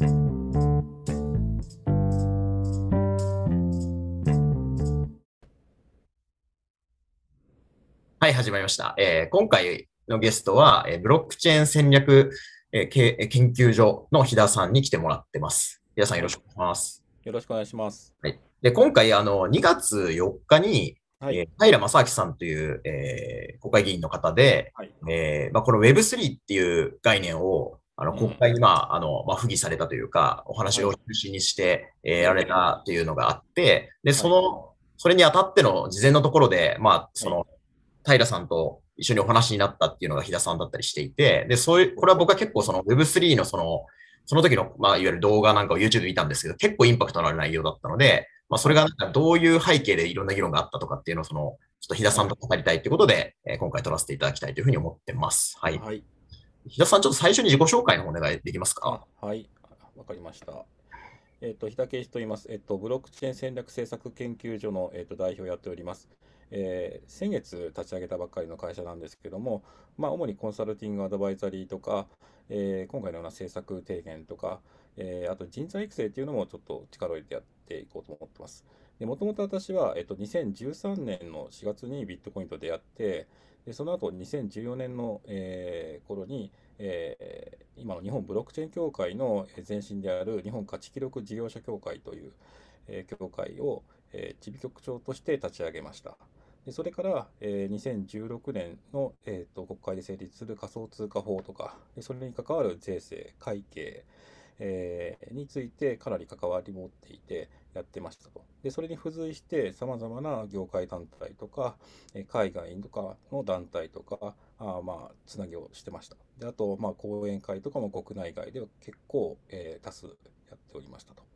はい、始まりました。えー、今回のゲストは、えー、ブロックチェーン戦略、えー、研究所の日田さんに来てもらってます。日田さんよろしくお願いします。よろしくお願いします。はい。で、今回、あの、2月4日に、はい、えー、平正明さんという、えー、国会議員の方で、はい、えー、まあ、この Web3 っていう概念を、あの、国会に、まあ、あの、まあ、不義されたというか、お話を中心にして、えー、やられたというのがあって、で、その、それにあたっての事前のところで、まあ、その、平さんと一緒にお話になったっていうのが日田さんだったりしていて、で、そういう、これは僕は結構その Web3 のその、その時の、まあ、いわゆる動画なんかを YouTube で見たんですけど、結構インパクトのある内容だったので、まあ、それがなんかどういう背景でいろんな議論があったとかっていうのを、その、ちょっと日田さんと語りたいということで、えー、今回撮らせていただきたいというふうに思ってます。はい。はい、日田さん、ちょっと最初に自己紹介のお願いできますか？はい。わかりました。えっ、ー、と、日田圭一と言います。えっ、ー、と、ブロックチェーン戦略政策研究所の、えっ、と、代表をやっております。えー、先月立ち上げたばっかりの会社なんですけども、まあ、主にコンサルティングアドバイザリーとか、えー、今回のような政策提言とか、えー、あと人材育成っていうのもちょっと力を入れてやっていこうと思ってます。でもともと私は、えっと、2013年の4月にビットコインと出会って、でその後2014年の、えー、頃に、えー、今の日本ブロックチェーン協会の前身である日本価値記録事業者協会という、えー、協会を、えー、地備局長として立ち上げました。でそれから、えー、2016年の、えーと、国会で成立する仮想通貨法とか、それに関わる税制、会計、えー、についてかなり関わり持っていてやってましたと。で、それに付随してさまざまな業界団体とか、海外とかの団体とか、あまあ、つなぎをしてました。で、あと、まあ、講演会とかも国内外では結構、えー、多数やっておりましたと。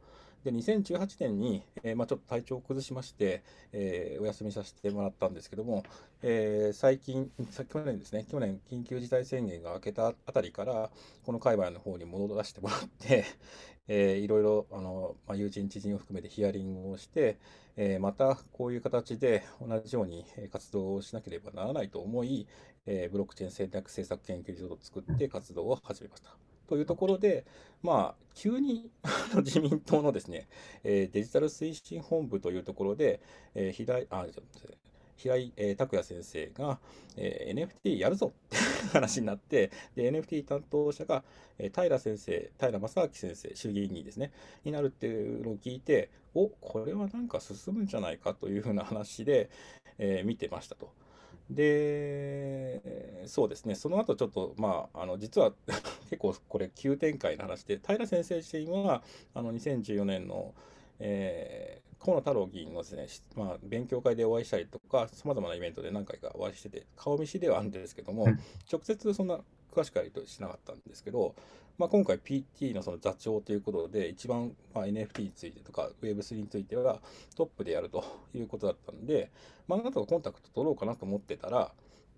で、2018年に、えー、まあ、ちょっと体調を崩しまして、えー、お休みさせてもらったんですけども、えー、最近、去年ですね、去年、緊急事態宣言が明けたあたりから、この界隈の方に戻らせてもらって、えー、いろいろあの、まあ、友人、知人を含めてヒアリングをして、えー、またこういう形で同じように活動をしなければならないと思い、えー、ブロックチェーン戦略政策研究所を作って活動を始めました。というところで、まあ、急に 自民党のですね、えー、デジタル推進本部というところで、えー、平井、あ、平井、え、拓也先生が、えー、NFT やるぞって 話になって、で、NFT 担当者が、えー、平先生、平正明先生、衆議院議員ですね、になるっていうのを聞いて、お、これはなんか進むんじゃないかというふうな話で、えー、見てましたと。で、そうですね、その後ちょっと、まあ、あの実は 結構これ急展開の話で、平先生自身はあの2014年の、えー、河野太郎議員のですね、まあ、勉強会でお会いしたりとか、さまざまなイベントで何回かお会いしてて、顔見知りではあるんですけども、直接そんな詳しくやりとしなかったんですけど、まあ、今回 PT のその座長ということで、一番まあ NFT についてとか Web3 についてはトップでやるということだったんで、まあ、なんとかコンタクト取ろうかなと思ってたら、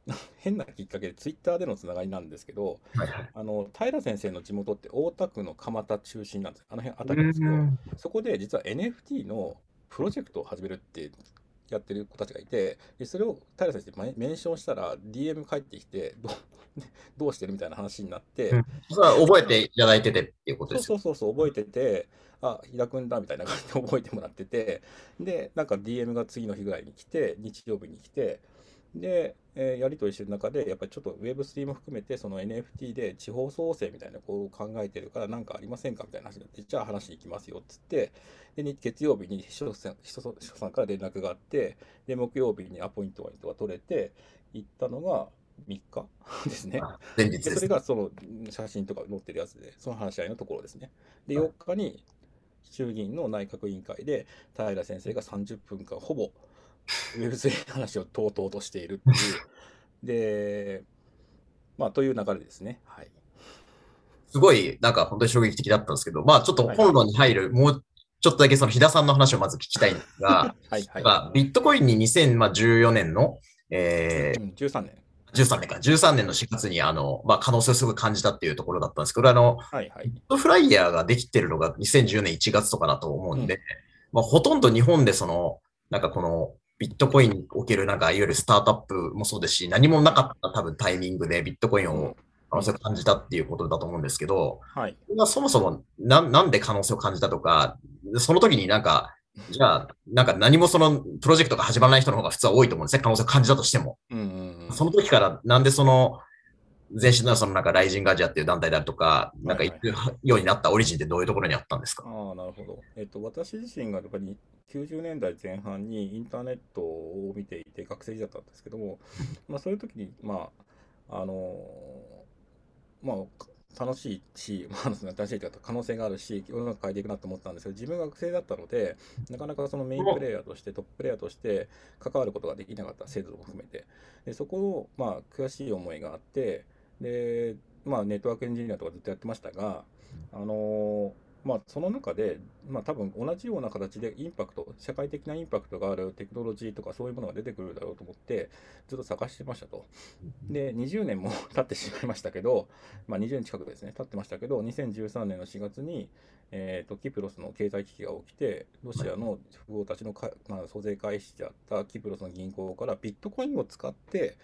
変なきっかけでツイッターでのつながりなんですけど、はいはい、あの平先生の地元って大田区の蒲田中心なんです。あの辺あたりですけど、そこで実は NFT のプロジェクトを始めるってやってる子たちがいて、でそれを平先生メンションしたら DM 返ってきて、ど どうしてるみたいな話になって、うん、それは覚えていただいててっていうことですそうそうそう、覚えてて、あ、日田君だみたいな感じで覚えてもらってて、で、なんか DM が次の日ぐらいに来て、日曜日に来て、で、えー、やり取りしてる中で、やっぱりちょっと Web3 も含めて、その NFT で地方創生みたいなこう考えてるから、なんかありませんかみたいな話になって、じゃあ話に行きますよっつって、で、月曜日に秘書さん秘書さんから連絡があって、で、木曜日にアポイントが取れて、行ったのが3 日ですね。前日でそれがその写真とか載ってるやつで、その話し合いのところですね。で、4日に衆議院の内閣委員会で、平先生が30分間ほぼ、ウェブ3の話をとうとうとしているっていう。で、まあ、という流れですね。はい。すごい、なんか本当に衝撃的だったんですけど、まあ、ちょっと本論に入る、はい、もうちょっとだけその日田さんの話をまず聞きたいんですが、はいはい、まあ、ビットコインに2014年の、えー、13年。13年か、13年の4月にあの、まあ、可能性をすごい感じたっていうところだったんですけど、あの、はいはい、ビットフライヤーができてるのが2010年1月とかだと思うんで、うん、まあ、ほとんど日本でその、なんかこの、ビットコインにおけるなんか、いわゆるスタートアップもそうですし、何もなかった多分タイミングでビットコインを可能性を感じたっていうことだと思うんですけど、はい、そもそもななんで可能性を感じたとか、その時になんか、じゃあ、なんか何もそのプロジェクトが始まらない人の方が普通は多いと思うんですね、可能性を感じたとしても。うんうんうん、その時からなんでその、前身のそのなんかライジングアジアっていう団体であるとか、なんか行くようになったオリジンってどういうところにあったんですか、ああ、なるほど。えっと、私自身がやっぱり90年代前半にインターネットを見ていて学生時代だったんですけども、まあそういう時に、まあ、あのまあ、楽しいし、まあ、楽しいというか可能性があるし、世の中変えていくなと思ったんですけど、自分が学生だったので、なかなかそのメインプレイヤーとして、トッププレイヤーとして関わることができなかった、制度も含めて。でそこを、まあ、悔しい思いがあって、で、まあ、ネットワークエンジニアとかずっとやってましたが、あのまあ、その中で、まあ、多分同じような形でインパクト、社会的なインパクトがあるテクノロジーとかそういうものが出てくるだろうと思って、ずっと探してましたと。で、20年も 経ってしまいましたけど、まあ、20年近くですね、経ってましたけど、2013年の4月に、えーと、キプロスの経済危機が起きて、ロシアの富豪たちのか、まあ、租税回避であったキプロスの銀行からビットコインを使って、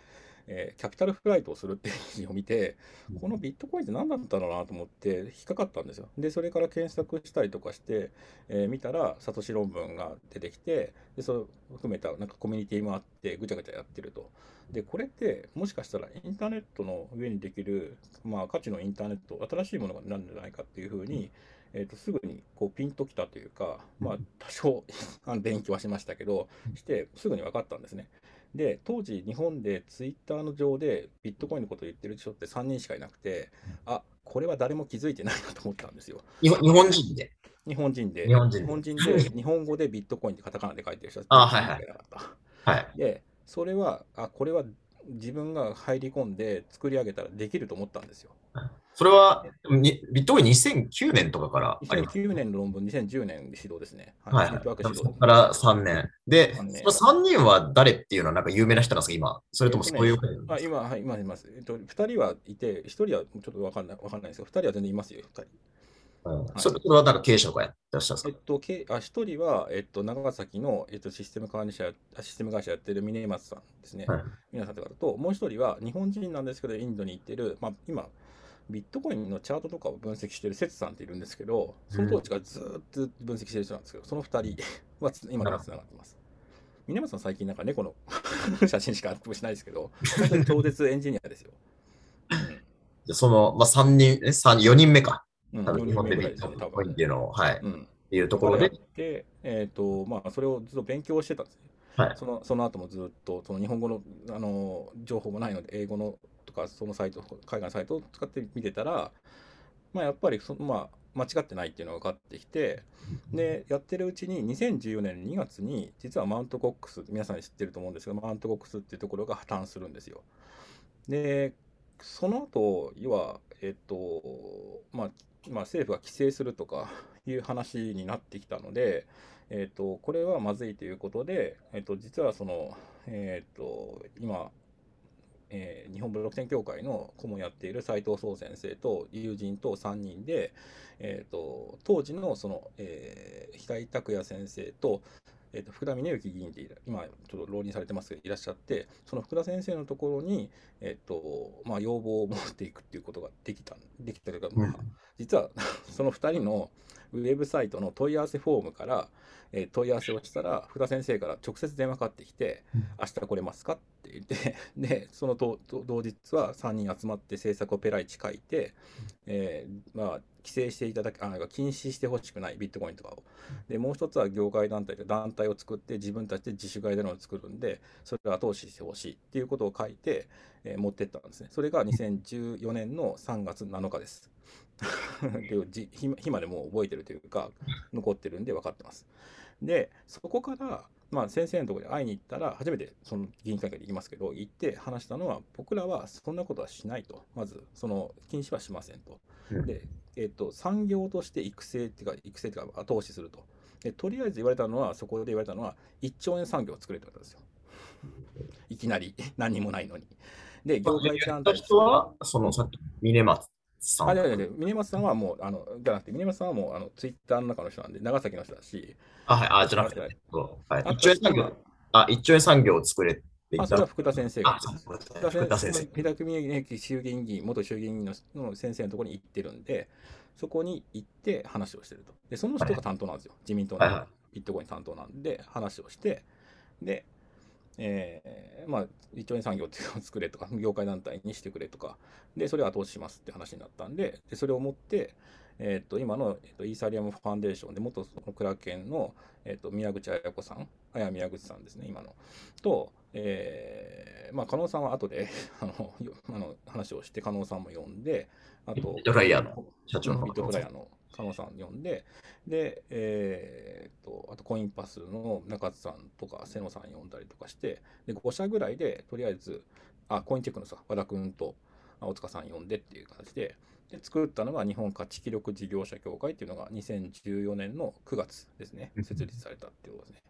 えー、キャピタルフライトをするっていう記事を見て、このビットコインって何だったのかなと思って引っかかったんですよ。で、それから検索したりとかして、えー、見たら、サトシ論文が出てきて、で、それを含めたなんかコミュニティもあって、ぐちゃぐちゃやってると。で、これってもしかしたらインターネットの上にできる、まあ、価値のインターネット、新しいものがなるんじゃないかっていうふうに、えー、とすぐにこうピンときたというか、まあ、多少 勉強はしましたけど、してすぐに分かったんですね。で、当時、日本でツイッターの上でビットコインのことを言ってる人って3人しかいなくて、あこれは誰も気づいてないなと思ったんですよ。日本人で？日本人で、日本人で、日本語でビットコインってカタカナで書いてる人あ、はいはい。はい、で、それは、あ、これは自分が入り込んで作り上げたらできると思ったんですよ。それは、ビットコイン2009年とかからあります。2009年の論文、2010年指導ですね。はい。はい、そこから3年。で、3, 年その3人は誰っていうのはなんか有名な人なんですか、今。それともそういう、あ今、はい、今います。えっと、2人はいて、1人はちょっとわかんない、わかんないですけど、2人は全然いますよ、2人。うんそれはなんか経営者とかやってらっしゃるんですか、えっと、あ一人は、えっと、長崎の、えっと、システム管理者、システム会社やってる峰松さんですね。はい、皆さんとかと、もう一人は日本人なんですけど、インドに行ってる、まあ、今、ビットコインのチャートとかを分析してる節さんっているんですけど、その当時からずっと分析してる人なんですけど、その2人は今からつながってます。峰松さん最近なんか猫の 写真しかアップしないですけど、本当に超絶エンジニアですよ。うん、その、まあ、3人、え、3、4人目か。うん、4人目ぐらいですね、多分。っていうのを、はい。うん、っていうところで。で、えっ、ー、と、まあ、それをずっと勉強してたんですね。はい、そのその後もずっとその日本語のあの情報もないので英語のとかそのサイト海外のサイトを使って見てたら、まあ、やっぱりそ、まあ、間違ってないっていうのが分かってきてでやってるうちに2014年2月に実はマウントコックス皆さん知ってると思うんですけどマウントコックスっていうところが破綻するんですよ。でその後要はえっとまあまあ、政府が規制するとかいう話になってきたので、えーと、これはまずいということで、えーと、実はその、えーと、今、え、日本ブロックチェーン協会の顧問やっている斉藤壮先生と友人と3人で、えー、と当時のその、えー、平井拓也先生とえーと、福田峰之議員って今ちょっと浪人されてますけどいらっしゃってその福田先生のところに、えーとまあ、要望を持っていくっていうことができたできたというか、まあ、実は その2人のウェブサイトの問い合わせフォームから、えー、問い合わせをしたら福田先生から直接電話かかってきて「明日来れますか?」って言って でその同日は3人集まって制作をペライチ書いて、えー、まあ規制していただけ、あ禁止してほしくないビットコインとかを。で、もう一つは業界団体で団体を作って自分たちで自主外でのを作るんで、それを後押ししてほしいっていうことを書いて、えー、持ってったんですね。それが2014年の3月7日です。今でも覚えてるというか、残ってるんで分かってます。で、そこから、まあ、先生のところに会いに行ったら、初めてその議員会館で行きますけど、行って話したのは、僕らはそんなことはしないと、まず、その禁止はしませんと。で、えっと、産業として育成っていうか、育成っていうか、後押しすると。で、とりあえず言われたのは、そこで言われたのは、1兆円産業を作れって言われたんですよ。いきなり、何にもないのに。で、業界団体。人は、そのさっき、峰松さん。あ、いやいや、峰松さんはもう、あの、じゃなくて、峰松さんはもう、あの、ツイッターの中の人なんで、長崎の人だし。あ、はい、あ、じゃなくて、はい、1兆円産業、あ、1兆円産業を作れあ、それは福田先生が。福田先生。福田組駅衆議院議員、元衆議院議員の先生のところに行ってるんで、そこに行って話をしてると。で、その人が担当なんですよ。自民党のビットコイン担当なんで、話をして、で、えー、まあ、1兆円産業っていうのを作れとか、業界団体にしてくれとか、で、それを後押ししますって話になったんで、でそれを持って、えー、と今の、えー、とイーサリアムファンデーションで、元そのクラケンの、えー、と宮口彩子さん、あや宮口さんですね、今の、と、えー、まあ、加納さんは後で あのあの話をして、加納さんも呼んで、あと、ビットフライヤーの社長のビットフライヤーの加納さん呼んで、で、えー、と、あとコインパスの中津さんとか、瀬野さん呼んだりとかして、で、5社ぐらいで、とりあえず、あ、コインチェックのさ、和田君と大塚さん呼んでっていう形で、で作ったのが日本価値記録事業者協会っていうのが2014年の9月ですね、設立されたっていうことですね。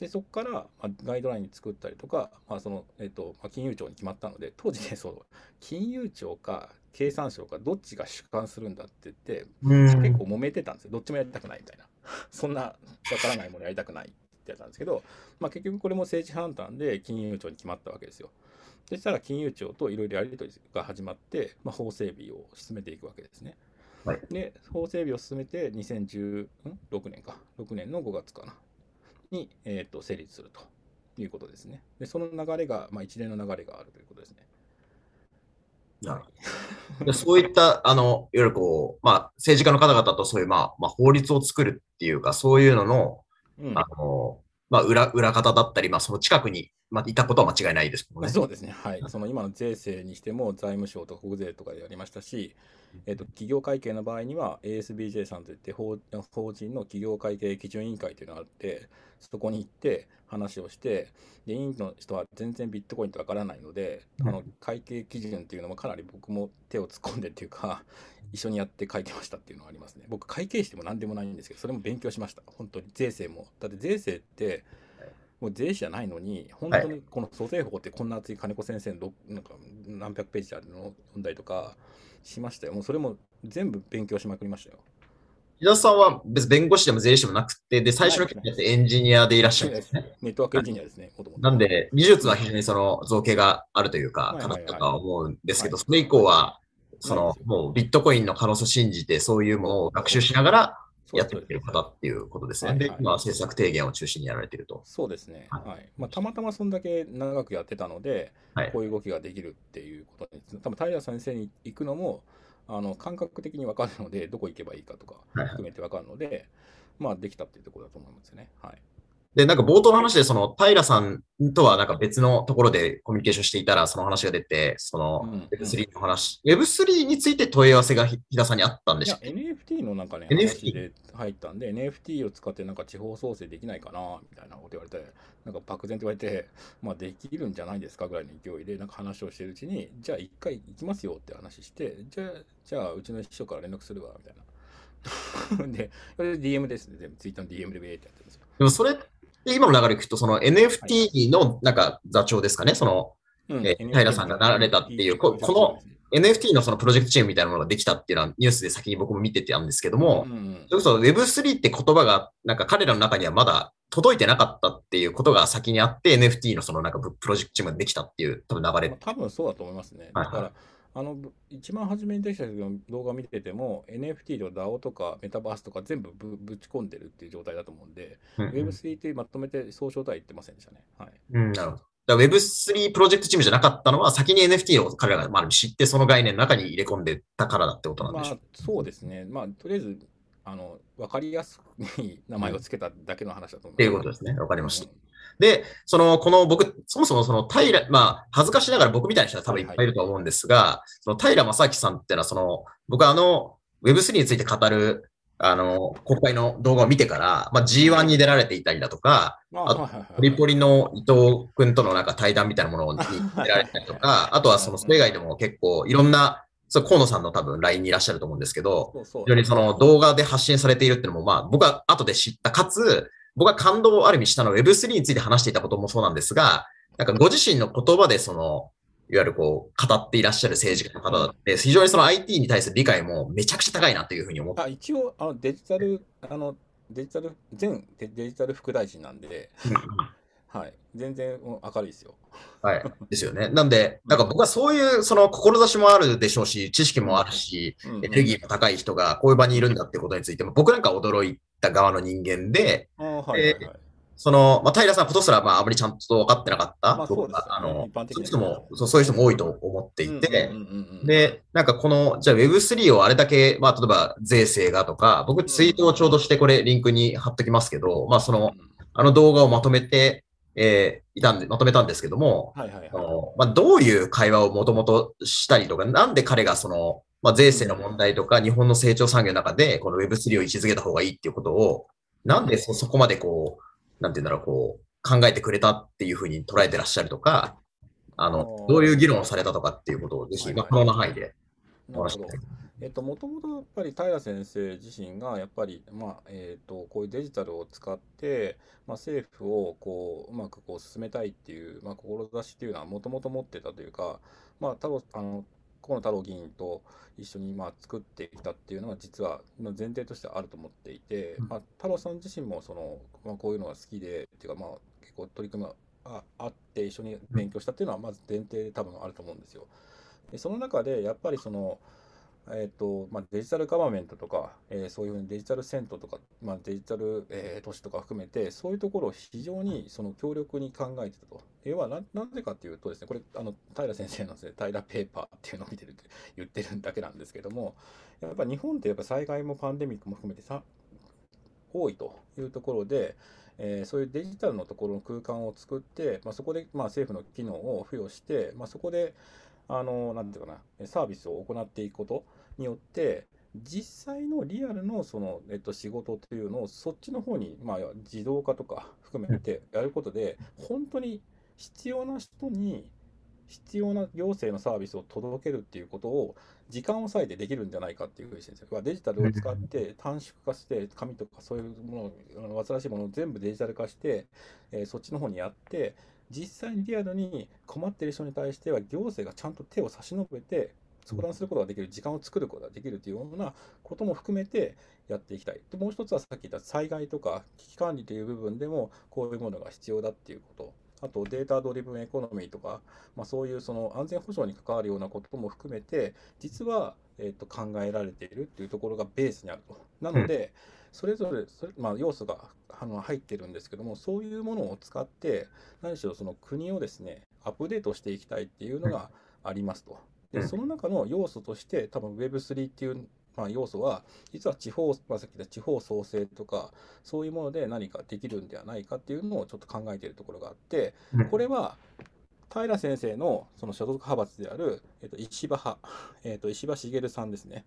でそこから、まあ、ガイドライン作ったりとか、まあそのえーとまあ、金融庁に決まったので当時ねそう金融庁か経産省かどっちが主管するんだって言って結構揉めてたんですよ。どっちもやりたくないみたいな。そんなわからないものやりたくないってやったんですけど、まあ、結局これも政治判断で金融庁に決まったわけですよ。そしたら金融庁といろいろやり取りが始まって、まあ、法整備を進めていくわけですね。はい、で法整備を進めて2016年か6年の5月かなに、えーと、成立するということですね。でその流れが、まあ、一連の流れがあるということですね。なるほど。そういった、あの、いわゆるこう、まあ、政治家の方々とそういう、まあ、まあ、法律を作るっていうか、そういうのの、うん、あの、まあ、裏、裏方だったり、まあ、その近くに、まあ、いたことは間違いないですもんね。そうですね。はい。その今の税制にしても、財務省とか国税とかでやりましたし、えっ、ー、と、企業会計の場合には、ASBJ さんといって法、法人の企業会計基準委員会というのがあって、そこに行って話をして、で、委員の人は全然ビットコインってわからないので、あの、会計基準っていうのもかなり僕も手を突っ込んでっていうか、一緒にやって書いてましたっていうのがありますね。僕、会計士でも何でもないんですけど、それも勉強しました。本当に。税制も。だって税制って、もう税理士じゃないのに、本当にこの租税法ってこんな厚い金子先生のなんか何百ページあるのを読んだりとかしましたよ。もうそれも全部勉強しまくりましたよ。伊田さんは別弁護士でも税理士でもなくて、で、最初の時ってエンジニアでいらっしゃるんですね。ネットワークエンジニアですね。なんで、技術は非常にその造形があるというか、かなとか思うんですけど、それ以降は、その、もうビットコインの可能性を信じて、そういうものを学習しながら、やっている方っていうことですね。で、今、政策提言を中心にやられていると。そうですね。はい。まあ、たまたまそんだけ長くやってたので、はい、こういう動きができるっていうことに、多分平先生に行くのも、あの感覚的に分かるので、どこ行けばいいかとか含めて分かるので、はい、まあ、できたっていうところだと思いますね。はい。で、なんか冒頭の話で、その、平さんとはなんか別のところでコミュニケーションしていたら、その話が出て、その、Web3 の話、うん、Web3 について問い合わせが日田さんにあったんでしょ ?NFT のなんかね、NFT で入ったんで、NFT を使ってなんか地方創生できないかな、みたいなこと言われて、なんか漠然と言われて、まあできるんじゃないですかぐらいの勢いで、なんか話をしてるうちに、じゃあ一回行きますよって話して、じゃあ、じゃあうちの秘書から連絡するわ、みたいな。で、それで DM ですね、全部ツイッターの DM でベーってやってるんですよ。でもそれで、今の流れ聞くと、その NFT のなんか座長ですかね、その、うん、えー、平さんがなられたっていう、ここの NFT のそのプロジェクトチームみたいなものができたっていうのはニュースで先に僕も見ててたんですけども、うんうん、それこそ Web3 って言葉がなんか彼らの中にはまだ届いてなかったっていうことが先にあって NFT のそのなんかプロジェクトチームができたっていう多分流れ。多分そうだと思いますね。だから、はいあの一番初めにできた動画見てても NFT と DAO とかメタバースとか全部ぶぶち込んでるっていう状態だと思うんで、うんうん、Web3 ってまとめて総称体言ってませんでしたね。はい。うん、なるほど。Web3 プロジェクトチームじゃなかったのは、先に NFT を彼らがまあ知って、その概念の中に入れ込んでたからだってことなんでしょう、まあ、そうですね。まあ、とりあえず、あの分かりやすく名前を付けただけの話だと思います。っていうことですね。わかりました。うんで、その、この僕、そもそもその平、まあ、恥ずかしながら僕みたいな人は多分いっぱいいると思うんですが、はいはい、その平正明さんっていうのは、その、僕はあの、Web3 について語る、あの、国会の動画を見てから、まあ、G1 に出られていたりだとか、あと、ポリポリの伊藤君とのなんか対談みたいなものに 出られたりとか、あとはその、それ以外でも結構いろんな、そう、河野さんの多分 LINE にいらっしゃると思うんですけど、非常にその動画で発信されているっていうのも、まあ、僕は後で知った、かつ、僕は感動をある意味したのは Web3 について話していたこともそうなんですが、なんかご自身の言葉でその、いわゆるこう、語っていらっしゃる政治家の方だって、非常にその IT に対する理解もめちゃくちゃ高いなというふうに思って。あ一応あの、デジタル、あの、デジタル、全デジタル副大臣なんで、はい。全然明るいですよ。はい。ですよね。なんで、なんか僕はそういう、その、志もあるでしょうし、知識もあるし、エネルギーも高い人がこういう場にいるんだってことについても、僕なんか驚いた側の人間で、その、まあ、平さんことすら、まあ、あまりちゃんと分かってなかった？まあ、そうです、ね、あの、そういう人もそう、そういう人も多いと思っていて、で、なんかこの、じゃあ Web3 をあれだけ、まあ、例えば税制がとか、僕ツイートをちょうどしてこれリンクに貼っときますけど、まあ、その、あの動画をまとめて、えー、いたんで、まとめたんですけども、はいはいはい、まあ、どういう会話をもともとしたりとか、なんで彼がその、まあ、税制の問題とか、日本の成長産業の中で、この Web3 を位置づけた方がいいっていうことを、なんでそ、そこまでこう、なんて言うんだろう、こう、考えてくれたっていうふうに捉えてらっしゃるとか、あの、どういう議論をされたとかっていうことをぜひ、まあ、可能な範囲でお話しえっと、もともとやっぱり平先生自身がやっぱり、まあえっと、こういうデジタルを使って、まあ、政府をこううまくこう進めたいっていう、まあ、志っていうのはもともと持ってたというか、まあ、太郎あの河野太郎議員と一緒にまあ作ってきたっていうのは実は前提としてあると思っていて、まあ、太郎さん自身もその、まあ、こういうのが好きでっていうかまあ結構取り組みがあって一緒に勉強したっていうのはまず前提で多分あると思うんですよ。でその中でやっぱりそのえーとまあ、デジタルガバメントとか、えー、そういうふうにデジタルセントとか、まあ、デジタル、えー、都市とか含めて、そういうところを非常にその強力に考えてたと。要はな、なぜかというとですね、これ、あの平先生のです、ね、平ペーパーっていうのを見てるって言ってるだけなんですけども、やっぱ日本ってやっぱ災害もパンデミックも含めてさ多いというところで、えー、そういうデジタルのところの空間を作って、まあ、そこで、まあ、政府の機能を付与して、まあ、そこで、あの、なんていうかな、サービスを行っていくことによって、実際のリアルのその、えっと、仕事というのをそっちの方に、まあ、自動化とか含めてやることで、本当に必要な人に必要な行政のサービスを届けるっていうことを時間を割いてできるんじゃないかっていうふうにしてるんですよ。デジタルを使って短縮化して、紙とかそういうもの、煩わしいものを全部デジタル化して、えー、そっちの方にやって、実際にリアルに困ってる人に対しては行政がちゃんと手を差し伸べて相談することができる、時間を作ることができるというようなことも含めてやっていきたい。でもう一つはさっき言った災害とか危機管理という部分でもこういうものが必要だっていうこと。あとデータドリブンエコノミーとか、まあ、そういうその安全保障に関わるようなことも含めて、実は、えー、と考えられているっていうところがベースにあると。なので、それぞれそれ、まあ、要素があの入ってるんですけども、そういうものを使って、何しろその国をですね、アップデートしていきたいっていうのがありますと。で、その中の要素として、多分 Web3 っていうまあ、要素は、実は地方、まあ、さっき言った地方創生とか、そういうもので何かできるんではないかっていうのをちょっと考えているところがあって、これは、平先生のその所属派閥である、えっと、石破派、えっと、石破茂さんですね。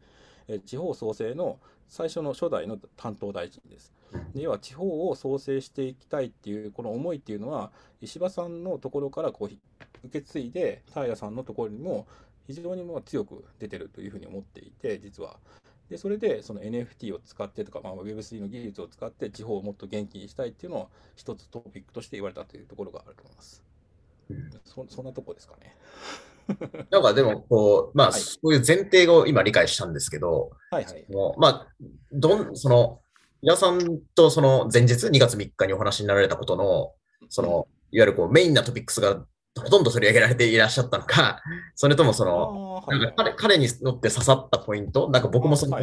え地方創生の最初の初代の担当大臣です。で要は地方を創生していきたいっていうこの思いっていうのは石破さんのところからこう受け継いで平さんのところにも非常にも強く出てるというふうに思っていて実は。でそれでその NFT を使ってとか、まあ、Web3 の技術を使って地方をもっと元気にしたいっていうのを一つトピックとして言われたというところがあると思います。そそんなとこですかね。なんかでも、こう、まあ、はい、そういう前提を今理解したんですけど、はいはい。まあ、どん、その、皆さんとその前日、2月3日にお話になられたことの、その、いわゆるこうメインなトピックスがほとんど取り上げられていらっしゃったのか、それともその、なんか彼彼に乗って刺さったポイント、なんか僕もその、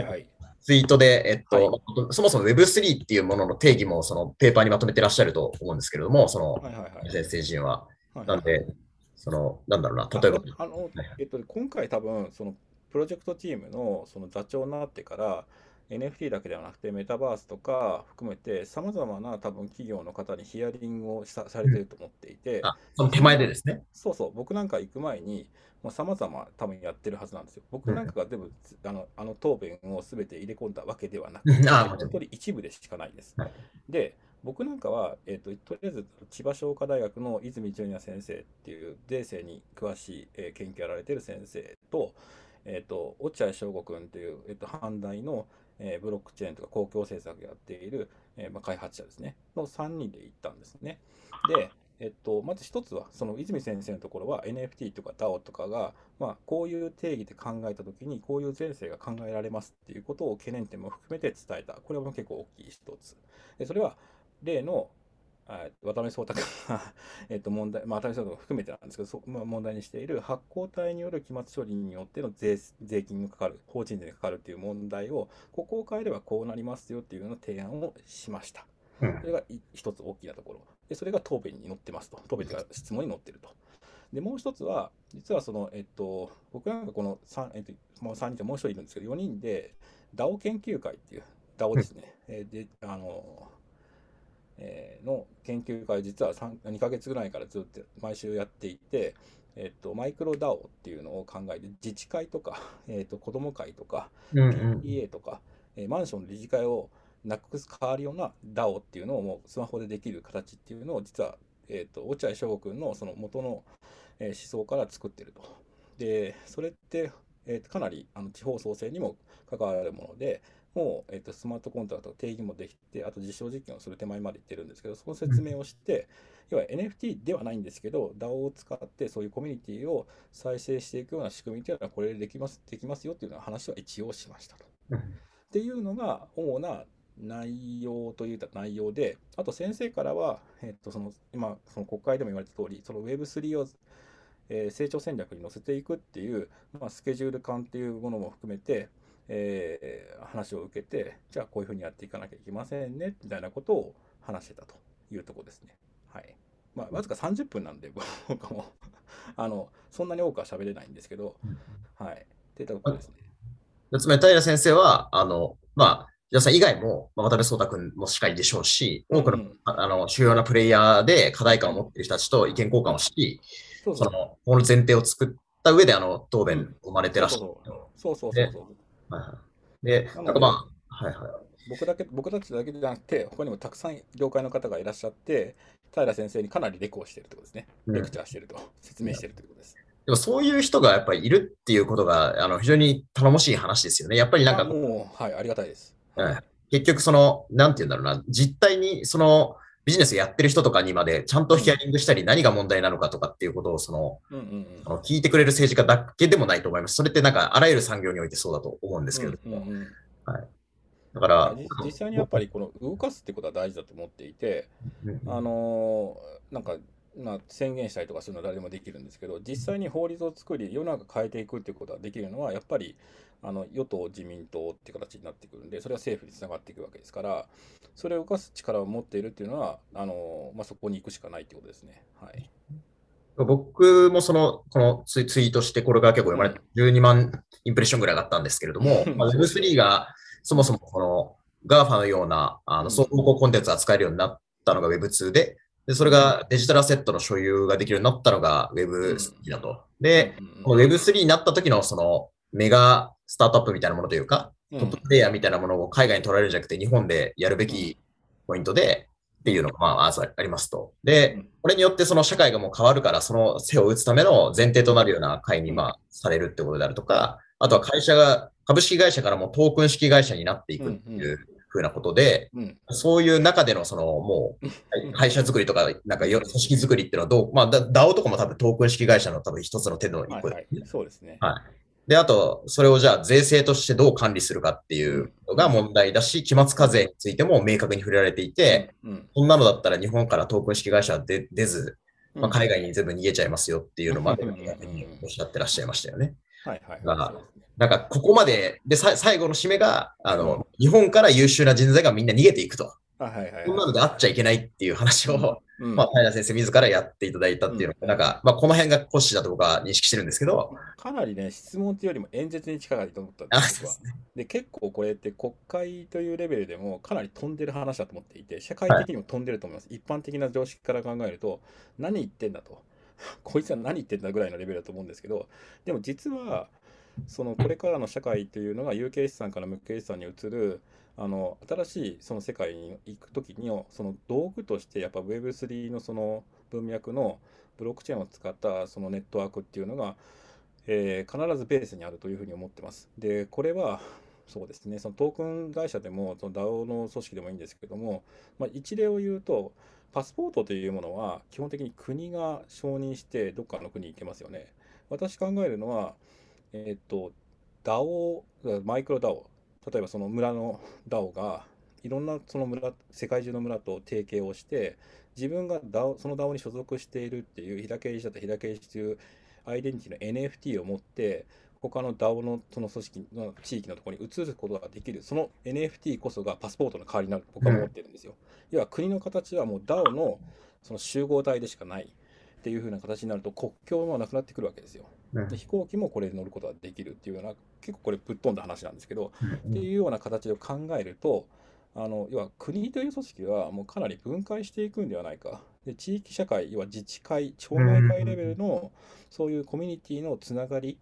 ツイートで、えっと、はい、そもそも Web3 っていうものの定義もそのペーパーにまとめてらっしゃると思うんですけれども、その、先生陣は。なんで、その、なんだろうな、例えば。あの、えっと、今回多分、その、プロジェクトチームのその座長になってから、NFT だけではなくてメタバースとか含めてさまざまな多分企業の方にヒアリングをさされてると思っていて、あその手前でですね？そうそう僕なんか行く前にさまざ、ま多分やってるはずなんですよ。僕なんかが全部、あのあの答弁を全て入れ込んだわけではなくて本当に一部でしかないです、はい、で僕なんかは、えーと、とりあえず千葉商科大学の泉純也先生っていう税制に詳しい、えー、研究やられてる先生と,、えーと、落合翔吾君という、えーと、と阪大の、えー、ブロックチェーンとか公共政策やっている、えーまあ、開発者ですね、の3人で行ったんですね。で、えっと、まず一つは、その泉先生のところは NFT とか DAO とかが、まあ、こういう定義で考えたときに、こういう前世が考えられますっていうことを懸念点も含めて伝えた。これは結構大きい一つ。でそれは、例の渡辺壮太君が えっと問題、まあ、渡辺壮太君含めてなんですけど、そまあ、問題にしている発行体による期末処理によっての税税金がかかる、法人税がかかるっていう問題を、ここを変えればこうなりますよっていうような提案をしました。それが一つ大きなところ。で、それが答弁に載ってますと。答弁というか質問に載ってると。で、もう一つは、実はその、えっと、僕なんかこの3、えっと、もう3人ともう一人いるんですけど、4人で DAO 研究会っていう、DAO ですね。えで、あの、えー、の研究会、実は3 2ヶ月ぐらいからずっと毎週やっていて、えっと、マイクロ DAO っていうのを考えて、自治会とか、えっと、子ども会とか、PTA とか、えー、マンションの理事会をなくす変わるような DAO っていうのをもうスマホでできる形っていうのを実は、えーと、落合翔吾君のその元の、えー、思想から作ってると。でそれって、えーと、かなりあの地方創生にも関わるものでもう、えーと、スマートコントラクト定義もできてあと実証実験をする手前までいってるんですけどその説明をして、要は NFT ではないんですけど DAO を使ってそういうコミュニティを再生していくような仕組みというのはこれでできますできますよっていうう話は一応しましたと。っていうのが主な内容といった内容で、あと先生からは、えっと、その今、その国会でも言われた通り、その Web3 を、えー、成長戦略に載せていくっていう、まあ、スケジュール感っていうものも含めて、えー、話を受けて、じゃあこういうふうにやっていかなきゃいけませんね、みたいなことを話してたというところですね。はい。まあ、わずか30分なんで、僕もあの、そんなに多くは喋れないんですけど、はい。ってところですね。つまり平先生は、あの、まあ、皆さん以外も、まあ、渡辺壮太君もしかりでしょうし、多くの,、あの主要なプレイヤーで課題感を持っている人たちと意見交換をし、そのこの前提を作った上であの答弁生まれてらっしゃる。そうそうそうそうはいはい、で、なんかまあ、はいはい。僕だけ僕たちだけじゃなくて、他にもたくさん業界の方がいらっしゃって、平先生にかなりレコをしているということですね。レクチャーしていると、説明しているということです。でもそういう人がやっぱりいるっていうことがあの非常に頼もしい話ですよね。やっぱりなんか。もう、はい、ありがたいです。結局その、なんて言うんだろうな、実態にそのビジネスやってる人とかにまでちゃんとヒアリングしたり何が問題なのかとかっていうことをその、の聞いてくれる政治家だけでもないと思います。それってなんかあらゆる産業においてそうだと思うんですけれども。はい。だから実際にやっぱりこの動かすってことは大事だと思っていて、あのなんかまあ、宣言したりとかするのは誰でもできるんですけど実際に法律を作り世の中変えていくっていうことができるのはやっぱりあの与党自民党っていう形になってくるんでそれは政府につながっていくわけですからそれを動かす力を持っているっていうのはあの、まあ、そこに行くしかないってことですね。はい。僕もその、このツイートしてこれが結構読まれて、12万インプレッションぐらいがあったんですけれども、まあ、Web3 がそもそもこの GAFA のようなあの総合コンテンツを扱えるようになったのが Web2 で、で、それがデジタルアセットの所有ができるようになったのが Web3 だと。で、この Web3 になった時のそのメガスタートアップみたいなものというか、トッププレイヤーみたいなものを海外に取られるんじゃなくて、日本でやるべきポイントで、っていうのが、まあ、ありますと。で、これによってその社会がもう変わるから、その背を打つための前提となるような会に、まあ、されるってことであるとか、あとは会社が、株式会社からもトークン式会社になっていくっていうふうなことで、うん、そういう中でのそのもう会社作りとか、なんか組織作りっていうのはどう、まあ、DAO とかも多分トークン式会社の多分一つの手の一個で、はいはい、そうですね。はい。で、あと、それをじゃあ税制としてどう管理するかっていうのが問題だし、期末課税についても明確に触れられていて、うん、こんなのだったら日本からトークン式会社は出ず、まあ、海外に全部逃げちゃいますよっていうのまでおっしゃってらっしゃいましたよね。はいはい。なんか、ここまで、で、最後の締めが、あの、日本から優秀な人材がみんな逃げていくと。はいはいはい、こんなのであっちゃいけないっていう話を、うん、まあ、平先生自らやっていただいたっていうのが、うん、なんか、まあ、この辺が骨子だと僕は認識してるんですけど。かなりね、質問っていうよりも演説に近いと思ったんです僕は。で、結構これって国会というレベルでもかなり飛んでる話だと思っていて、社会的にも飛んでると思います。はい、一般的な常識から考えると、何言ってんだと。こいつは何言ってんだぐらいのレベルだと思うんですけど、でも実は、そのこれからの社会というのが有形資産から無形資産に移るあの新しいその世界に行く時にその道具としてやっぱ Web3 のその文脈のブロックチェーンを使ったそのネットワークっていうのが、えー、必ずベースにあるというふうに思ってます。でこれはそうですねそのトークン会社でもその DAO の組織でもいいんですけども、まあ、一例を言うとパスポートというものは基本的に国が承認してどっかの国に行けますよね。私考えるのはえっ、ー、と、DAO、マイクロ DAO、例えばその村の DAO が、いろんなその村、世界中の村と提携をして、自分が DAO その DAO に所属しているっていう、平刑事だった平刑事というアイデンティティの NFT を持って、他の DAO のその組織の地域のところに移ることができる、その NFT こそがパスポートの代わりになると僕は思ってるんですよ。うん、要は国の形はもう DAO のその集合体でしかないっていう風な形になると国境はなくなってくるわけですよ。で飛行機もこれで乗ることができるっていうような結構これぶっ飛んだ話なんですけど、っていうような形を考えるとあの要は国という組織はもうかなり分解していくんではないか。で地域社会要は自治会町内会レベルのそういうコミュニティのつながり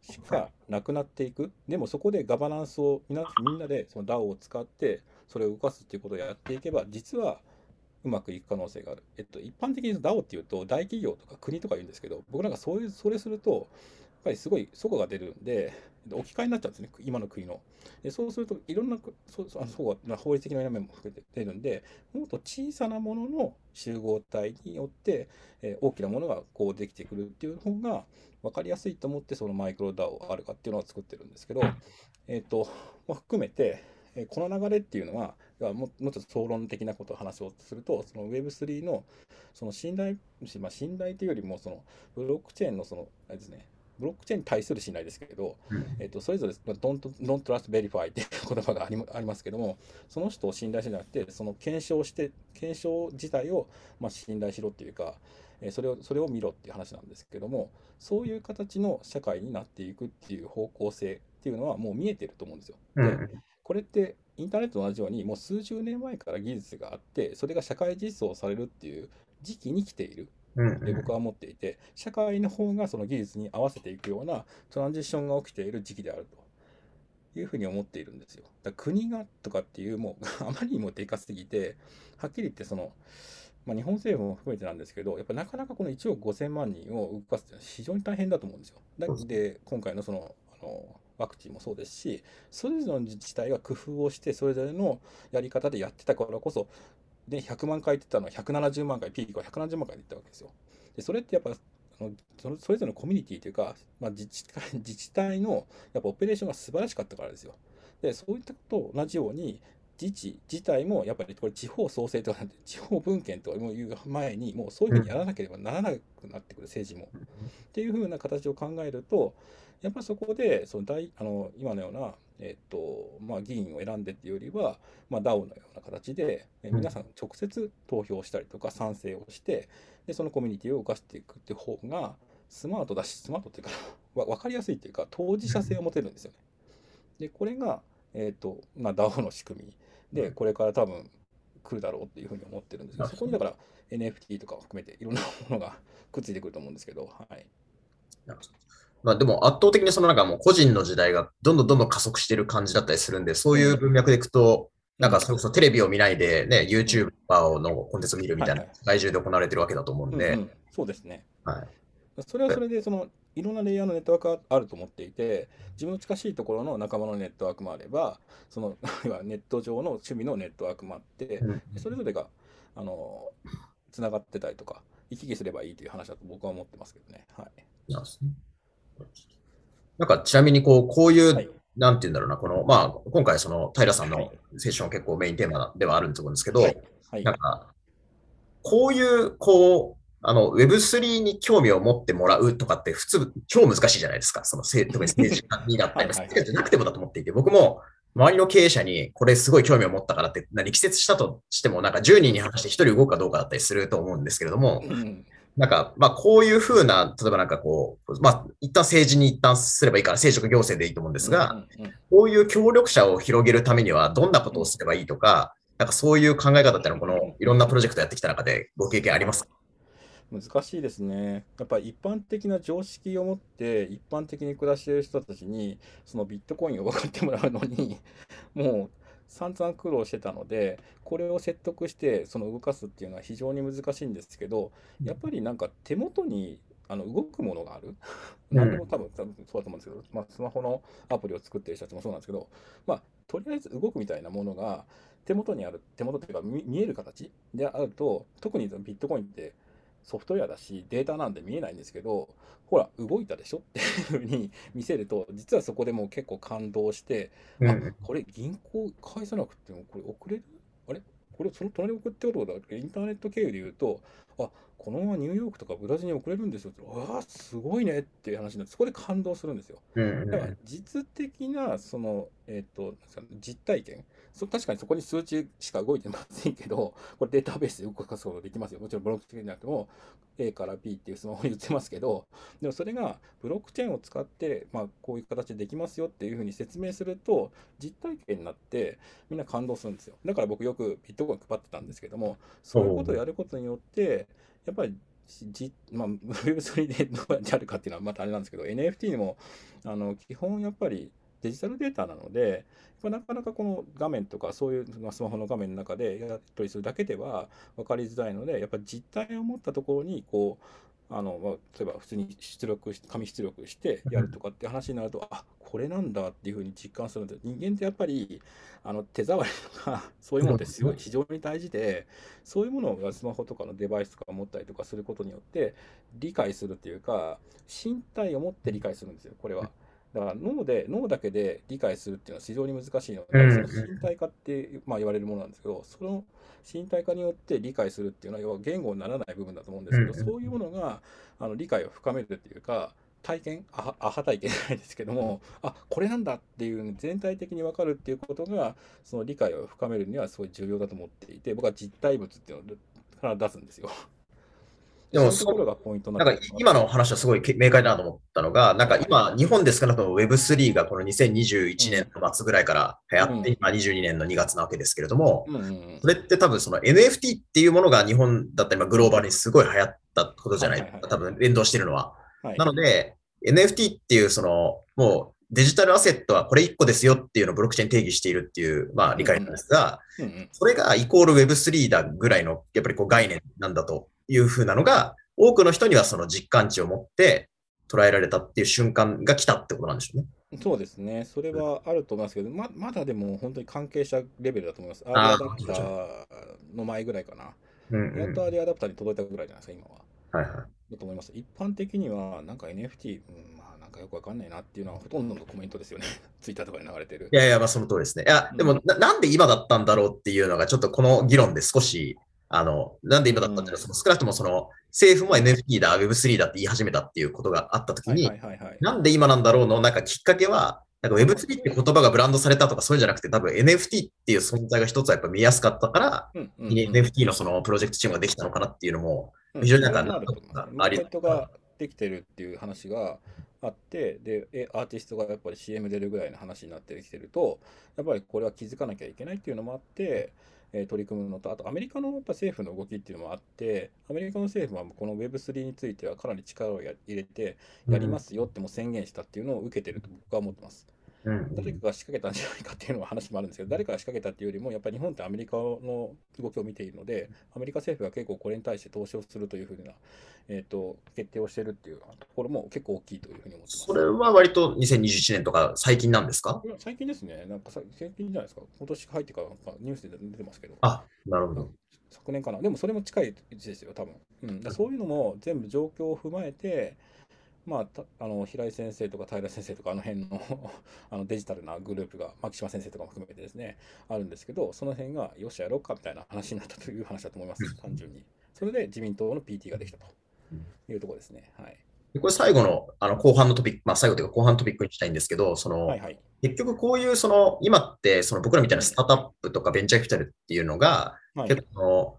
しかなくなっていく。でもそこでガバナンスをみんなみんなでその DAO を使ってそれを動かすっていうことをやっていけば実はうまくいく可能性がある。えっと、一般的に DAO っていうと大企業とか国とか言うんですけど僕なんかそういうそれするとやっぱりすごいそこが出るんで置き換えになっちゃうんですね今の国の。でそうするといろんなそあそが法律的な面も含めて出るんでもっと小さなものの集合体によって、えー、大きなものがこうできてくるっていう方が分かりやすいと思ってそのマイクロ DAO あるかっていうのを作ってるんですけど、えっ、と、まあ、含めて、えー、この流れっていうのはももうちょっと総論的なことを話そうとするとその Web3 のその信頼、まあ、信頼というよりもそのブロックチェーンのそのあれですねブロックチェーンに対する信頼ですけれど、うん、えっと、それぞれ don't, don't trust verify っていう言葉がありありますけども、その人を信頼しなくて、その検証して、検証自体をまあ信頼しろっていうか、えそれをそれを見ろっていう話なんですけども、そういう形の社会になっていくっていう方向性っていうのはもう見えてると思うんですよ。でこれってインターネットと同じように、もう数十年前から技術があって、それが社会実装されるっていう時期に来ている。で僕は思っていて、社会の方がその技術に合わせていくようなトランジションが起きている時期であるというふうに思っているんですよ。だ国がとかっていうもう あまりにもでかすぎて、はっきり言ってその、まあ、日本政府も含めてなんですけど、やっぱなかなかこの1億5000万人を動かすっていうのは非常に大変だと思うんですよ。だで、今回のその、あの、ワクチンもそうですし、それぞれの自治体が工夫をして、それぞれのやり方でやってたからこそ、で、100万回言ってたのは170万回、ピークは170万回で言ったわけですよ。で、それってやっぱ、それそれぞれのコミュニティというか、まあ、自治体自治体のやっぱオペレーションが素晴らしかったからですよ。で、そういったことと同じように、自治自体もやっぱりこれ地方創生とか地方分権とかいう前にもうそういうふうにやらなければならなくなってくる政治も。っていうふうな形を考えるとやっぱりそこでその大あの今のようなえっとまあ、議員を選んでっていうよりは、まあ、DAO のような形で、え皆さん直接投票したりとか賛成をしてでそのコミュニティを動かしていくっていう方がスマートだしスマートっていうか分かりやすいっていうか当事者性を持てるんですよね。でこれが、えーとまあ、DAO の仕組みでこれから多分来るだろうっていうふうに思ってるんですけど。そこにだから NFT とかを含めていろんなものが くっついてくると思うんですけど。はい。まあでも圧倒的にそのなんかもう個人の時代がどんどんどんどん加速してる感じだったりするんで、そういう文脈でいくと、なんかそれこそテレビを見ないでね、YouTuber のコンテンツを見るみたいな、世界中で行われてるわけだと思うんで。うんうん、そうですね。はい。それはそれで、その、いろんなレイヤーのネットワークがあると思っていて、自分の近しいところの仲間のネットワークもあれば、その、ネット上の趣味のネットワークもあって、それぞれが、あの、つながってたりとか、行き来すればいいという話だと僕は思ってますけどね。はい。なんかちなみにこう、こういう、はい、なんて言うんだろうな、この、まあ、今回その平さんのセッション結構メインテーマではあると思うんですけど、はい。はい、なんか、こういう、こう、あの、Web3 に興味を持ってもらうとかって普通、超難しいじゃないですか。その、特に政治家にだったり、政治家じゃなくてもだと思っていて、僕も周りの経営者にこれすごい興味を持ったからって、力説したとしても、なんか10人に話して1人動くかどうかだったりすると思うんですけれども、うん。なんか、まあ、こういうふうな、例えばなんかこう、まあ、一旦政治に一旦すればいいから、政職行政でいいと思うんですが、こういう協力者を広げるためには、どんなことをすればいいとか、なんかそういう考え方っていうのは、このいろんなプロジェクトやってきた中でご経験ありますか？難しいですね。やっぱり一般的な常識を持って、一般的に暮らしている人たちに、そのビットコインを分かってもらうのに、もう、散々苦労してたのでこれを説得してその動かすっていうのは非常に難しいんですけどやっぱりなんか手元にあの動くものがある、何でも多分多分そうだと思うんですけど、まあ、スマホのアプリを作ってる人たちもそうなんですけど、まあ、とりあえず動くみたいなものが手元にある手元というか見える形であると特にビットコインってソフトウェアだし、データなんで見えないんですけど、ほら、動いたでしょ？っていうふうに見せると、実はそこでもう結構感動して、うん、あこれ、銀行返さなくても、これ送れる？あれ？これ、その隣に送ってことだインターネット経由で言うと、あこのままニューヨークとかブラジルに送れるんですよって、わあ、すごいねっていう話になって、そこで感動するんですよ。だから、実的な、その、えっ、ー、と、実体験、そ確かにそこに数値しか動いてませんけど、これデータベースで動かすことできますよ。もちろんブロックチェーンじゃなくても、A から B っていうスマホに言ってますけど、でもそれがブロックチェーンを使って、まあ、こういう形でできますよっていうふうに説明すると、実体験になってみんな感動するんですよ。だから僕よくビットコイン配ってたんですけども、そういうことをやることによって、やっぱりじまあ、Web3 でどうやってやるかっていうのはまたあれなんですけど、NFT にもあの基本やっぱりデジタルデータなので、なかなかこの画面とかそういうスマホの画面の中でやっ取りするだけでは分かりづらいので、やっぱり実体を持ったところにこうあの、まあ、例えば普通に出力し紙出力してやるとかって話になると、あこれなんだっていうふうに実感するので人間ってやっぱりあの手触りとか そういうものってすごい非常に大事でそういうものがスマホとかのデバイスとか持ったりとかすることによって理解するっていうか身体を持って理解するんですよこれは。だから脳で脳だけで理解するっていうのは非常に難しいので、その身体化って、まあ、言われるものなんですけどその身体化によって理解するっていうのは要は言語にならない部分だと思うんですけど、そういうものがあの理解を深めるっていうか体験アハ体験じゃないですけどもあこれなんだっていう全体的に分かるっていうことがその理解を深めるにはすごい重要だと思っていて僕は実体物っていうのをから出すんですよ。でもそ、なんか今の話はすごい明快だなと思ったのが、なんか今、日本で少なくとも Web3 がこの2021年の末ぐらいから流行って、今22年の2月なわけですけれども、それって多分その NFT っていうものが日本だったり、グローバルにすごい流行ったことじゃない、多分連動してるのは。なので、NFT っていうその、もうデジタルアセットはこれ1個ですよっていうのをブロックチェーン定義しているっていう、まあ理解なんですが、それがイコール Web3 だぐらいの、やっぱりこう概念なんだというふうなのが、多くの人にはその実感値を持って捉えられたっていう瞬間が来たってことなんでしょうね。そうですね、それはあると思いますけど、ままだでも本当に関係者レベルだと思います。アーリーアダプターの前ぐらいかな。うんうん、やっとアーリーアダプターに届いたぐらいじゃないですか、今は。はいはい。だと思います。一般的には、なんか NFT、うん、まあなんかよくわかんないなっていうのはほとんどのコメントですよね。ツイッターとかに流れてる。いやいや、まあその通りですね。いや、でもな、なんで今だったんだろうっていうのが、ちょっとこの議論で少しあの、なんで今だったんだろう、その少なくともその、政府も NFT だ、Web3 だって言い始めたっていうことがあったときに、なんで今なんだろうの、なんかきっかけは、なんか Web3 って言葉がブランドされたとかそういうんじゃなくて、多分 NFT っていう存在が一つはやっぱ見やすかったから、うんうんうん、NFT のそのプロジェクトチームができたのかなっていうのも、非常になんか、うん、あり。ができてるっていう話があって、で、アーティストがやっぱり CM 出るぐらいの話になってきてると、やっぱりこれは気づかなきゃいけないっていうのもあって、え取り組むのと、あとアメリカのやっぱ政府の動きっていうのもあって、アメリカの政府はこの Web3 についてはかなり力を入れて、やりますよっても宣言したっていうのを受けてると僕は思ってます。誰かが仕掛けたんじゃないかっていうのは話もあるんですけど、誰かが仕掛けたっていうよりも、やっぱり日本ってアメリカの動きを見ているので、アメリカ政府が結構これに対して投資をするというふうな、えーと、決定をしているっていうところも結構大きいというふうに思ってます。それは割と2021年とか最近なんですか？最近ですね。なんか最近じゃないですか。今年入ってからニュースで出てますけど。あ、なるほど。昨年かな。でもそれも近いですよ、多分。うん、だそういうのも全部状況を踏まえて、まあ、あの平井先生とか平先生とかあの辺の あのデジタルなグループが牧島先生とかも含めてですねあるんですけどその辺がよしやろうかみたいな話になったという話だと思います。単純に。それで自民党の PT ができたというところですね。はい。これ最後のあの後半のトピック、まあ最後というか後半のトピックにしたいんですけど、その、はいはい、結局こういうその、今ってその僕らみたいなスタートアップとかベンチャーキャピタルっていうのが、はい、結構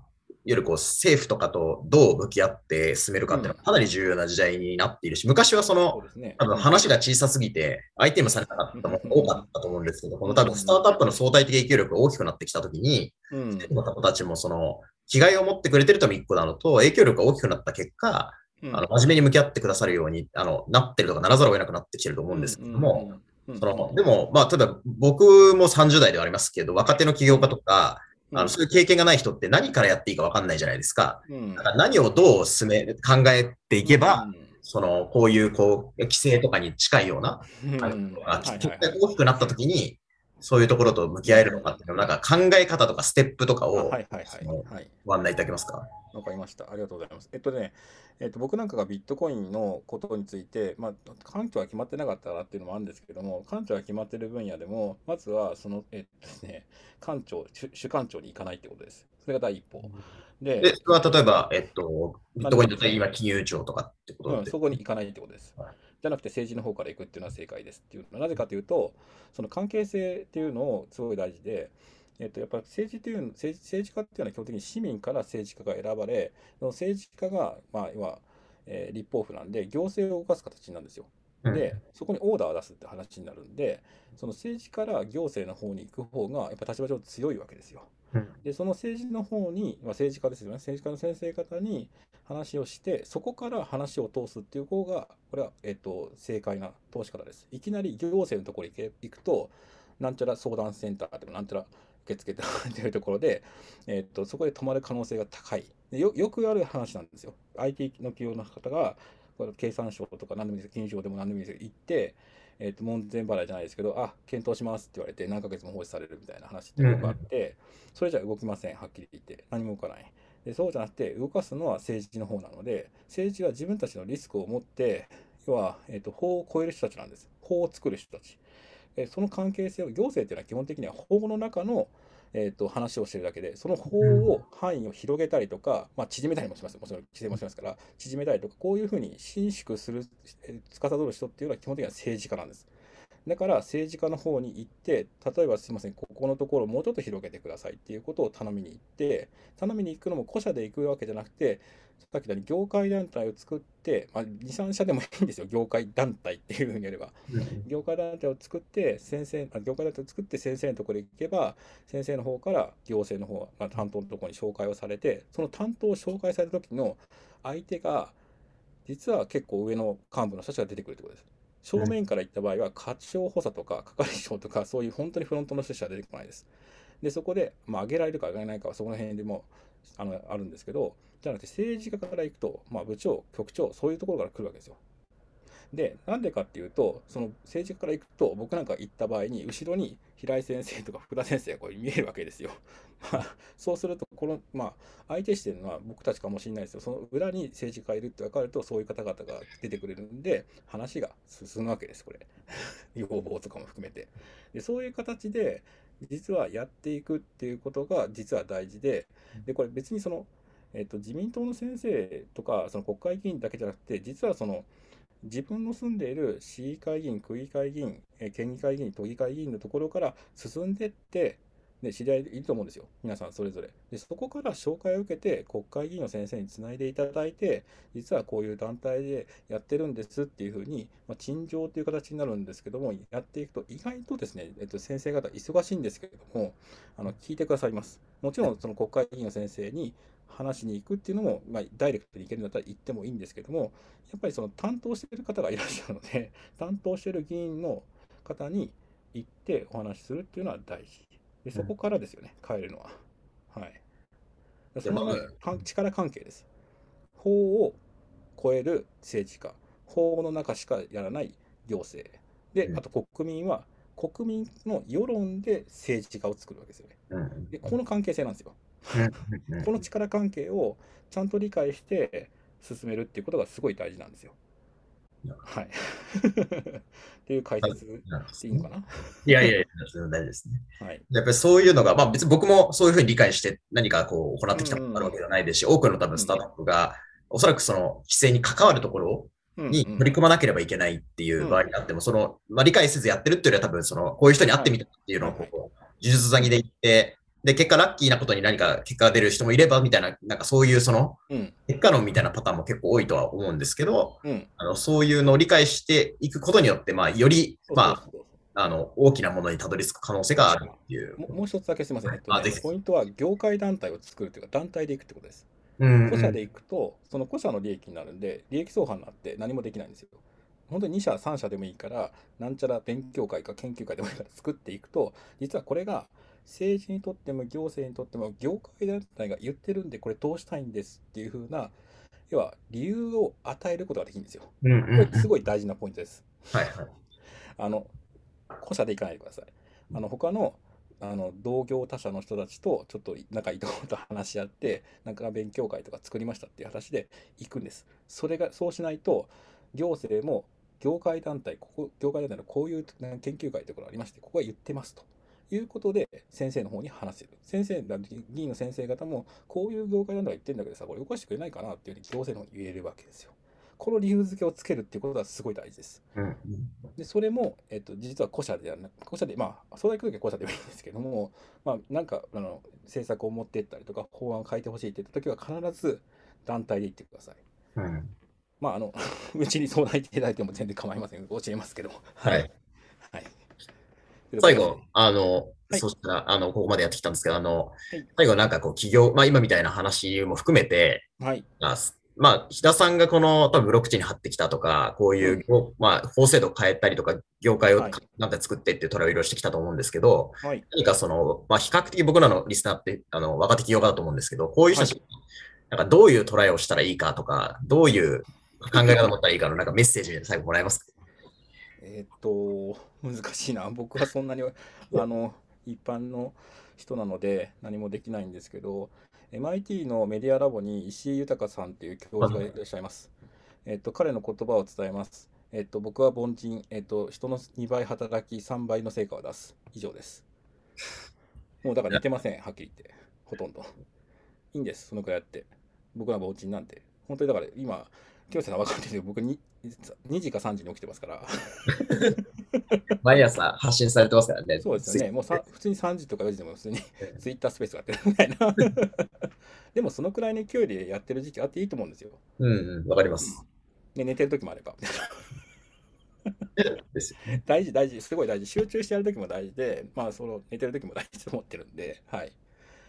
いわゆるこう政府とかとどう向き合って進めるかっていうのはかなり重要な時代になっているし、昔はその、多分話が小さすぎて、相手もされなかったものが多かったと思うんですけど、この多分スタートアップの相対的影響力が大きくなってきたときに、政府の方たちもその、気概を持ってくれてるとも一個なのと、影響力が大きくなった結果、あの真面目に向き合ってくださるようにあのなってるとかならざるを得なくなってきてると思うんですけども、そのでも、まあ、例えば僕も30代ではありますけど、若手の起業家とか、あのそういう経験がない人って何からやっていいか分かんないじゃないですか。うん、だから何をどう進め、考えていけば、うん、その、こういう、こう、規制とかに近いような、あの、結果が大きくなったときに、そういうところと向き合えるのかっていうのなんか考え方とかステップとかを、はいはいはい、はい、ご案内いただけますか？わかりました。ありがとうございます。えっとね、えっと、僕なんかがビットコインのことについて、まあ、環境は決まってなかったらっていうのもあるんですけども、環境が決まってる分野でも、まずは、その、えっとね、官庁、主官庁に行かないってことです。それが第一歩。で、でそれは例えば、えっと、ビットコインだったら今、金融庁とかってことうん、そこに行かないってことです。はいじゃなくて政治の方から行くっていうのは正解ですっていうなぜかというとその関係性っていうのをすごい大事で、えっと、やっぱり政治という政治政治家っていうのは基本的に市民から政治家が選ばれその政治家が、まあ、要は、えー、立法府なんで行政を動かす形なんですよ。で、そこにオーダーを出すって話になるんで、その政治から行政の方に行く方が、やっぱ立場上強いわけですよ。で、その政治の方に、まあ、政治家ですよね、政治家の先生方に話をして、そこから話を通すっていう方が、これは、えっ、と、正解な通し方です。いきなり行政のところに行くと、なんちゃら相談センターでもなんちゃら受付 っていうところで、えっ、と、そこで止まる可能性が高いでよ。よくある話なんですよ。IT の企業の方が、これ経産省とか何でもいいです金融庁でも何でもいいです行って、えー、と門前払いじゃないですけど、あ検討しますって言われて、何ヶ月も放置されるみたいな話ってよくあって、それじゃ動きません、はっきり言って、何も動かない。でそうじゃなくて、動かすのは政治の方なので、政治は自分たちのリスクを持って、要は、えー、と法を超える人たちなんです。法を作る人たち。えその関係性を、行政っていうのは基本的には法の中のえーと、話をしてるだけで、その法を範囲を広げたりとか、まあ、縮めたりもします、もちろん規制もしますから、縮めたりとか、こういうふうに伸縮する、司る人っていうのは基本的には政治家なんです。だから政治家の方に行って、例えばすいません、ここのところをもうちょっと広げてくださいっていうことを頼みに行って、頼みに行くのも個社で行くわけじゃなくて、さっき言ったように業界団体を作って、まあ、2、3社でもいいんですよ、業界団体っていうふうにやれば。業界団体を作って、先生、あ業界団体を作って先生のところに行けば、先生の方から行政の方、まあ、担当のところに紹介をされて、その担当を紹介された時の相手が、実は結構上の幹部の人たちが出てくるってことです。正面から行った場合は、課長補佐とか係長とか、そういう本当にフロントの人しか出てこないです。で、そこで、まあ、上げられるか上げられないかは、そこの辺でもあのあるんですけど、じゃなくて政治家から行くと、まあ、部長、局長、そういうところから来るわけですよ。で、なんでかっていうと、その政治家から行くと、僕なんか行った場合に、後ろに平井先生とか福田先生がこう見えるわけですよ。まあ、そうすると、この、まあ、相手してるのは僕たちかもしれないですよ。その裏に政治家がいるって分かると、そういう方々が出てくれるんで、話が進むわけです、これ。要望とかも含めて。で、そういう形で、実はやっていくっていうことが実は大事で、で、これ別にその、えっと、自民党の先生とか、その国会議員だけじゃなくて、実はその、自分の住んでいる市議会議員、区議会議員、県議会議員、都議会議員のところから進んでって、で知り合いいると思うんですよ、皆さんそれぞれ。で、そこから紹介を受けて、国会議員の先生につないでいただいて、実はこういう団体でやってるんですっていうふうに、まあ、陳情という形になるんですけども、やっていくと、意外とですね、えっと、先生方、忙しいんですけれども、あの聞いてくださいます。もちろん、その国会議員の先生に話しに行くっていうのも、まあ、ダイレクトに行けるんだったら行ってもいいんですけども、やっぱりその担当している方がいらっしゃるので、担当している議員の方に行ってお話しするっていうのは大事。でそこからですよね、変えるのは。はい。その力関係です。法を超える政治家、法の中しかやらない行政。で、あと国民は国民の世論で政治家を作るわけですよね。で、この関係性なんですよ。この力関係をちゃんと理解して進めるっていうことがすごい大事なんですよ。はい。っていう解説でいいのかな、いやいやいや、大事ですね。はい。やっぱりそういうのが、まあ別に僕もそういうふうに理解して何かこう行ってきたことがあるわけじゃないですし、多くの多分スタートアップが、おそらくその規制に関わるところに取り組まなければいけないっていう場合にあっても、その、まあ理解せずやってるっていうよりは多分その、こういう人に会ってみたっていうのをこう、呪術詐欺で言って、で、結果ラッキーなことに何か結果が出る人もいればみたいな、なんかそういうその、結果論みたいなパターンも結構多いとは思うんですけど、うん、あのそういうのを理解していくことによって、まあ、より、まあ、あの大きなものにたどり着く可能性があるっていう。もう一つだけすみません、えっとね、ポイントは業界団体を作るというか、団体でいくってことです。うん個社でいくと、その個社の利益になるんで、利益相反になって何もできないんですよ。本当に2社、3社でもいいから、なんちゃら勉強会か研究会でもいいから作っていくと、実はこれが政治にとっても行政にとっても業界団体が言ってるんでこれ通したいんですっていう風な要は理由を与えることができるんですよ。これすごい大事なポイントです。はいはい。あの、個社で行かないでください。あの他のあの同業他社の人たちとちょっと仲いいところと話し合って なんか勉強会とか作りましたっていう話で行くんです。それがそうしないと行政も業界団体ここ業界団体のこういう研究会というころありましてここは言ってますということで先生の方に話せる先生議員の先生方もこういう業界団体が言ってるんだけどさこれ動かしてくれないかなっていうふうに行政の方に言えるわけですよ。この理由付けをつけるっていうことはすごい大事です。うん、でそれも、えっと、実は古社ではな古社で、まあ、相談行くときは古社でもいいんですけども、まあ、なんかあの政策を持っていったりとか、法案を変えてほしいって言ったときは、必ず団体で行ってください。うん、まあ、あの、うちに相談いただいても全然構いません。教えますけども。はい。はい。最後、あの、はい、そしたら、あの、ここまでやってきたんですけど、あの、はい、最後なんかこう、企業、まあ今みたいな話も含めて、はい。まあ、日田さんがこの多分ブロックチェーンに貼ってきたとか、こういう、うん、まあ、法制度を変えたりとか、業界をなんて作ってっていうトライをいろいろしてきたと思うんですけど、はい、何かその、まあ、比較的僕らのリスナーって、あの、若手企業家だと思うんですけど、こういう人たち、はい、なんかどういうトライをしたらいいかとか、どういう考え方を持ったらいいかの、なんかメッセージで最後もらえますか？えっと、難しいな。僕はそんなに、あの、一般の人なので何もできないんですけど、MIT のメディアラボに石井豊さんっていう教授がいらっしゃいます。えっと、彼の言葉を伝えます。えっと、僕は凡人、えっと、人の2倍働き、3倍の成果を出す。以上です。もうだから似てません、はっきり言って。ほとんど。いいんです、そのくらいやって。僕は凡人なんて。本当にだから今、清瀬さん分かってるけど、僕に2時か3時に起きてますから。毎朝発信されてますからね。そうですよね。もうさ普通に3時とか4時でも普通にツイッタースペースがやってるみたいな。でもそのくらいの勢いでやってる時期あっていいと思うんですよ。うんうん、わかります。で、寝てる時もあれば。大事、大事、すごい大事。集中してやる時も大事で、まあ、その寝てる時も大事と思ってるんで、はい。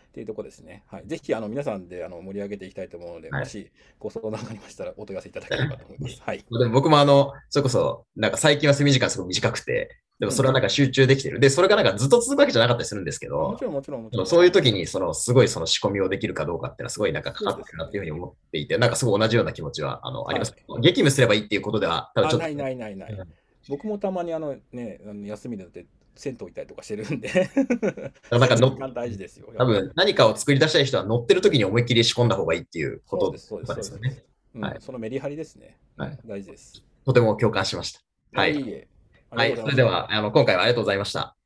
っていうとこですね。はい。ぜひ、あの、皆さんであの盛り上げていきたいと思うので、はい、もしご相談がありましたら、お問い合わせいただければと思います。はい。でも僕もあの、それこそ、なんか最近は睡眠時間すごく短くて、でもそれはなんか集中できてる。で、それがなんかずっと続くわけじゃなかったりするんですけど、もちろんもちろんもちろん。そういう時に、その、すごいその仕込みをできるかどうかっていうのはすごいなんかかかってるなっていうふうに思っていて、なんかすごい同じような気持ちは、あの、あります。激務すればいいっていうことでは、多分ちょっと。ないないないない。僕もたまにあのね、休みで銭湯行ったりとかしてるんでなんかの大事ですよ。多分何かを作り出したい人は乗ってる時に思いっきり仕込んだ方がいいっていうことですよね。はい、そのメリハリですね。はい、大事です。とても共感しました。はい。はい、はい、それではあの今回はありがとうございました。